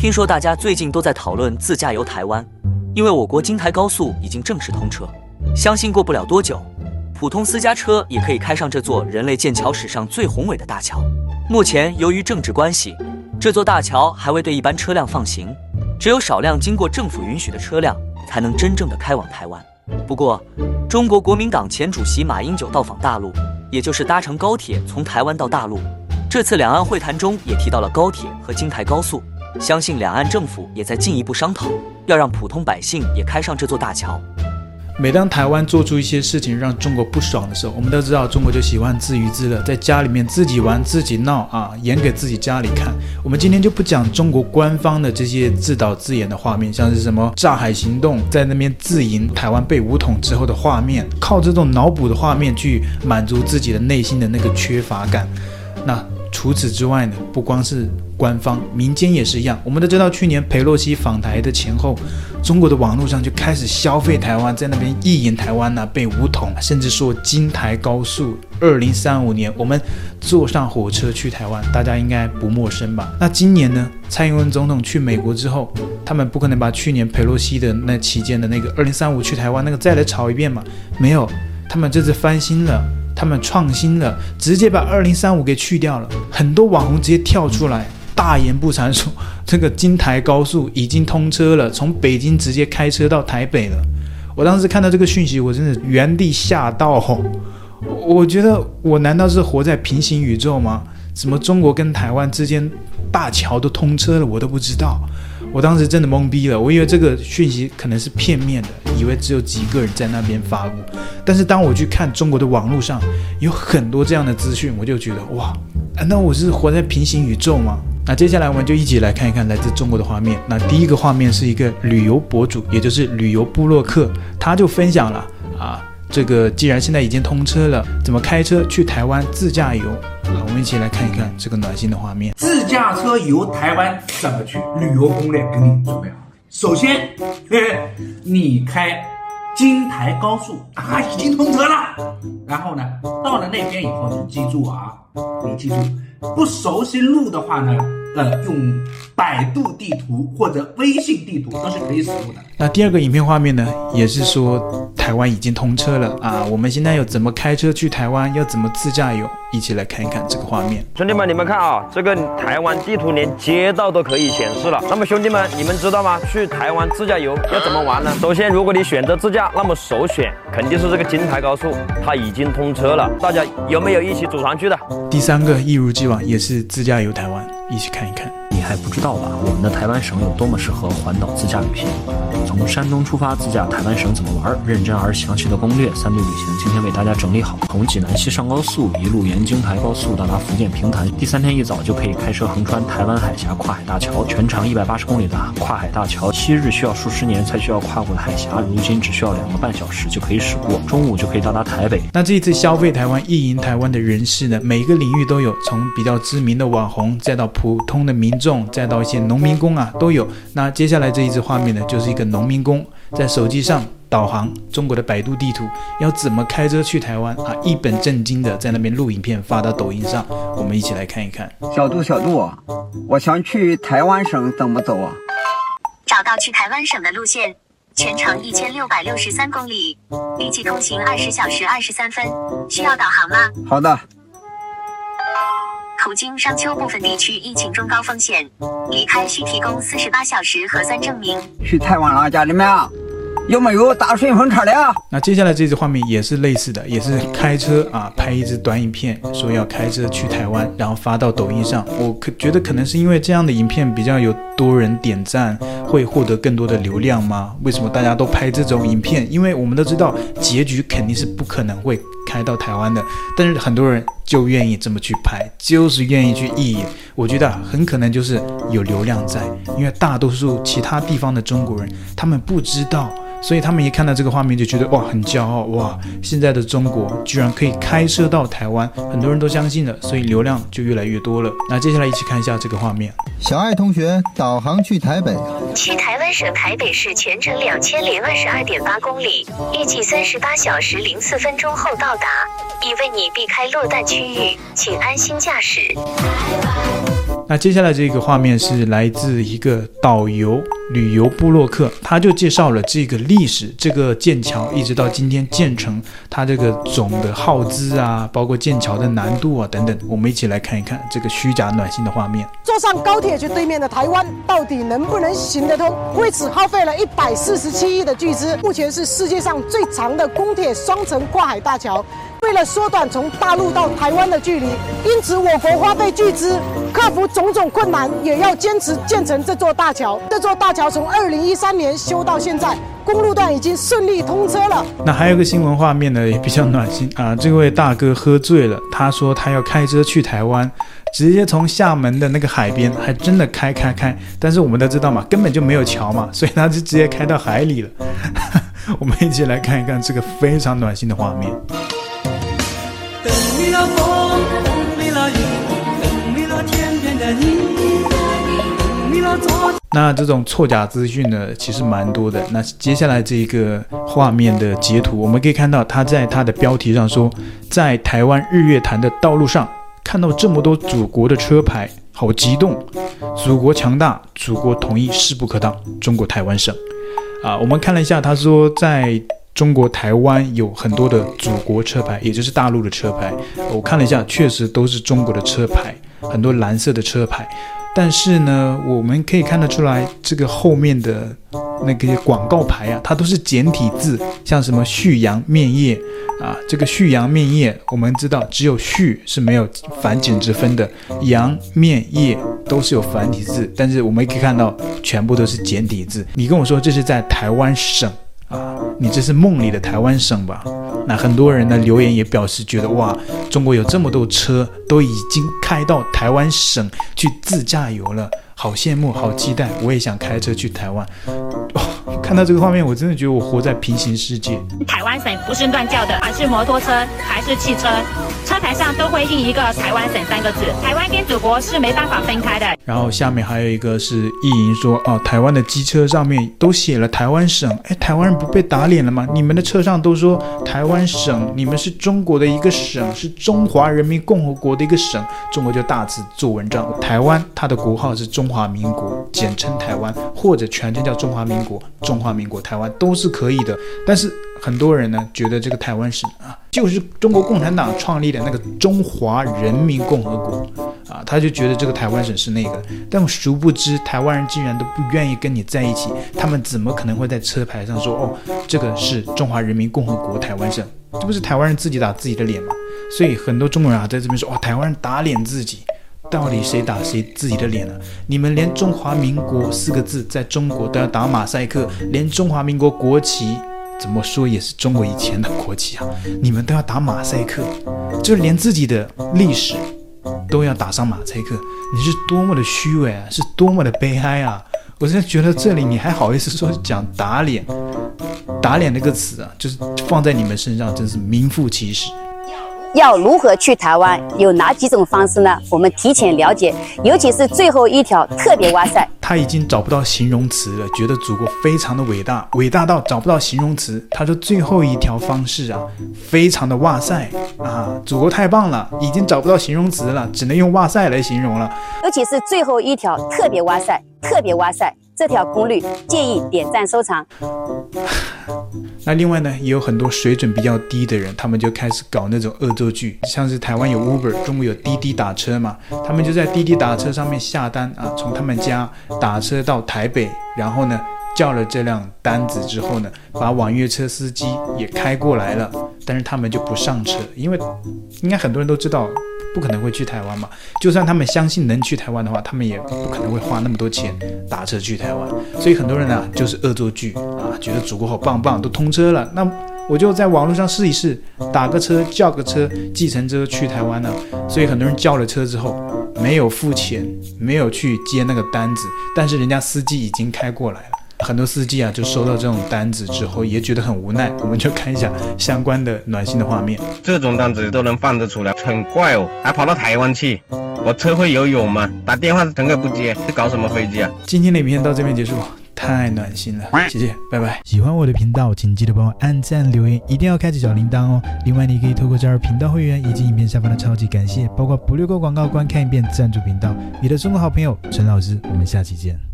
听说大家最近都在讨论自驾游台湾，因为我国京台高速已经正式通车，相信过不了多久，普通私家车也可以开上这座人类建桥史上最宏伟的大桥。目前由于政治关系，这座大桥还未对一般车辆放行，只有少量经过政府允许的车辆才能真正的开往台湾。不过，中国国民党前主席马英九到访大陆，也就是搭乘高铁从台湾到大陆。这次两岸会谈中也提到了高铁和京台高速。相信两岸政府也在进一步商讨，要让普通百姓也开上这座大桥。每当台湾做出一些事情让中国不爽的时候，我们都知道中国就喜欢自娱自乐，在家里面自己玩自己闹啊，演给自己家里看。我们今天就不讲中国官方的这些自导自演的画面，像是什么炸海行动，在那边自营台湾被武统之后的画面，靠这种脑补的画面去满足自己的内心的那个缺乏感。那。除此之外呢，不光是官方，民间也是一样。我们都知道，去年裴洛西访台的前后，中国的网络上就开始消费台湾，在那边意淫台湾呐、啊，被武统，甚至说京台高速，二零三五年我们坐上火车去台湾，大家应该不陌生吧？那今年呢，蔡英文总统去美国之后，他们不可能把去年裴洛西的那期间的那个二零三五去台湾那个再来炒一遍嘛？没有，他们这次翻新了。他们创新了，直接把二零三五给去掉了。很多网红直接跳出来大言不惭说，这个京台高速已经通车了，从北京直接开车到台北了。我当时看到这个讯息，我真的原地吓到吼。我觉得我难道是活在平行宇宙吗？怎么中国跟台湾之间大桥都通车了，我都不知道。我当时真的懵逼了，我以为这个讯息可能是片面的，以为只有几个人在那边发布。但是当我去看中国的网络上有很多这样的资讯，我就觉得哇，难道我是活在平行宇宙吗？那接下来我们就一起来看一看来自中国的画面。那第一个画面是一个旅游博主，也就是旅游部落客，他就分享了啊，这个既然现在已经通车了，怎么开车去台湾自驾游？一起来看一看这个暖心的画面。自驾车游台湾怎么去？旅游攻略给你准备好。首先，你开京台高速啊，已经通车了。然后呢，到了那边以后，你记住啊，你记住，不熟悉路的话呢，呃，用百度地图或者微信地图都是可以使用的。那第二个影片画面呢，也是说台湾已经通车了啊，我们现在要怎么开车去台湾？要怎么自驾游？一起来看一看这个画面，兄弟们，你们看啊，这个台湾地图连街道都可以显示了。那么兄弟们，你们知道吗？去台湾自驾游要怎么玩呢？首先，如果你选择自驾，那么首选肯定是这个京台高速，它已经通车了。大家有没有一起组团去的？第三个，一如既往也是自驾游台湾，一起看一看。你还不知道吧？我们的台湾省有多么适合环岛自驾旅行。从山东出发自驾台湾省怎么玩？认真而详细的攻略，三对旅行今天为大家整理好。从济南西上高速，一路沿京台高速到达福建平潭。第三天一早就可以开车横穿台湾海峡跨海大桥，全长一百八十公里的跨海大桥，昔日需要数十年才需要跨过的海峡，如今只需要两个半小时就可以驶过，中午就可以到达台北。那这一次消费台湾、意淫台湾的人士呢？每个领域都有，从比较知名的网红，再到普通的民众，再到一些农民工啊，都有。那接下来这一支画面呢，就是一个农民工。在手机上导航中国的百度地图，要怎么开车去台湾啊？一本正经的在那边录影片发到抖音上，我们一起来看一看。小度，小度，我想去台湾省怎么走啊？找到去台湾省的路线，全程一千六百六十三公里，预计通行二十小时二十三分。需要导航吗？好的。途经商丘部分地区，疫情中高风险，离开需提供四十八小时核酸证明。去台湾了，家里面有没有打顺风车的啊？那接下来这支画面也是类似的，也是开车啊，拍一支短影片，说要开车去台湾，然后发到抖音上。我可觉得可能是因为这样的影片比较有多人点赞，会获得更多的流量吗？为什么大家都拍这种影片？因为我们都知道结局肯定是不可能会开到台湾的，但是很多人就愿意这么去拍，就是愿意去意淫。我觉得很可能就是有流量在，因为大多数其他地方的中国人他们不知道。所以他们一看到这个画面就觉得哇，很骄傲哇！现在的中国居然可以开车到台湾，很多人都相信了，所以流量就越来越多了。那接下来一起看一下这个画面。小爱同学导航去台北，去台湾省台北市全程两千零二十二点八公里，预计三十八小时零四分钟后到达，已为你避开落弹区域，请安心驾驶。那接下来这个画面是来自一个导游旅游部落客，他就介绍了这个历史，这个建桥一直到今天建成，它这个总的耗资啊，包括建桥的难度啊等等，我们一起来看一看这个虚假暖心的画面。坐上高铁去对面的台湾，到底能不能行得通？为此耗费了一百四十七亿的巨资，目前是世界上最长的公铁双层跨海大桥。为了缩短从大陆到台湾的距离，因此我国花费巨资，克服种种困难，也要坚持建成这座大桥。这座大桥从二零一三年修到现在，公路段已经顺利通车了。那还有个新闻画面呢，也比较暖心啊。这位大哥喝醉了，他说他要开车去台湾，直接从厦门的那个海边，还真的开开开。但是我们都知道嘛，根本就没有桥嘛，所以他就直接开到海里了。我们一起来看一看这个非常暖心的画面。那这种错假资讯呢，其实蛮多的。那接下来这一个画面的截图，我们可以看到他在他的标题上说，在台湾日月潭的道路上看到这么多祖国的车牌，好激动！祖国强大，祖国统一势不可挡。中国台湾省啊，我们看了一下，他说在。中国台湾有很多的祖国车牌，也就是大陆的车牌。我看了一下，确实都是中国的车牌，很多蓝色的车牌。但是呢，我们可以看得出来，这个后面的那个广告牌啊，它都是简体字，像什么旭阳面业啊，这个旭阳面业，我们知道只有旭是没有繁简之分的，阳面业都是有繁体字，但是我们可以看到全部都是简体字。你跟我说这是在台湾省？啊，你这是梦里的台湾省吧？那很多人呢留言也表示觉得哇，中国有这么多车都已经开到台湾省去自驾游了，好羡慕，好期待，我也想开车去台湾。哦，看到这个画面，我真的觉得我活在平行世界。台湾省不是乱叫的，而是摩托车，还是汽车，车牌上都会印一个台湾省三个字。台湾跟祖国是没办法分开的。然后下面还有一个是意淫说哦，台湾的机车上面都写了台湾省，哎，台湾人不被打脸了吗？你们的车上都说台湾省，你们是中国的一个省，是中华人民共和国的一个省，中国就大字做文章。台湾它的国号是中华民国，简称台湾，或者全称叫中华民国，中中华民国台湾都是可以的。但是很多人呢觉得这个台湾省啊，就是中国共产党创立的那个中华人民共和国。啊，他就觉得这个台湾省是那个，但殊不知台湾人竟然都不愿意跟你在一起，他们怎么可能会在车牌上说哦，这个是中华人民共和国台湾省？这不是台湾人自己打自己的脸吗？所以很多中国人啊在这边说哦，台湾人打脸自己，到底谁打谁自己的脸呢？你们连中华民国四个字在中国都要打马赛克，连中华民国国旗怎么说也是中国以前的国旗啊，你们都要打马赛克，就连自己的历史。都要打上马赛克，你是多么的虚伪啊，是多么的悲哀啊！我真的觉得这里你还好意思说讲打脸，打脸这个词啊，就是放在你们身上真是名副其实。要如何去台湾？有哪几种方式呢？我们提前了解，尤其是最后一条特别哇塞。他已经找不到形容词了，觉得祖国非常的伟大，伟大到找不到形容词。他说最后一条方式啊，非常的哇塞啊，祖国太棒了，已经找不到形容词了，只能用哇塞来形容了。尤其是最后一条特别哇塞，特别哇塞。这条攻略建议点赞收藏。那另外呢，也有很多水准比较低的人，他们就开始搞那种恶作剧，像是台湾有 Uber，中国有滴滴打车嘛，他们就在滴滴打车上面下单啊，从他们家打车到台北，然后呢叫了这辆单子之后呢，把网约车司机也开过来了，但是他们就不上车，因为应该很多人都知道。不可能会去台湾嘛？就算他们相信能去台湾的话，他们也不可能会花那么多钱打车去台湾。所以很多人啊，就是恶作剧啊，觉得祖国好棒棒，都通车了，那我就在网络上试一试，打个车，叫个车，计程车去台湾呢。所以很多人叫了车之后，没有付钱，没有去接那个单子，但是人家司机已经开过来了。很多司机啊，就收到这种单子之后，也觉得很无奈。我们就看一下相关的暖心的画面。这种单子都能放得出来，很怪哦，还跑到台湾去。我车会游泳吗？打电话乘客不接，是搞什么飞机啊？今天的影片到这边结束。太暖心了，谢谢，拜拜。喜欢我的频道，请记得帮我按赞、留言，一定要开启小铃铛哦。另外，你可以透过加入频道会员以及影片下方的超级感谢，包括不略过广告、观看一遍赞助频道。你的中国好朋友陈老师，我们下期见。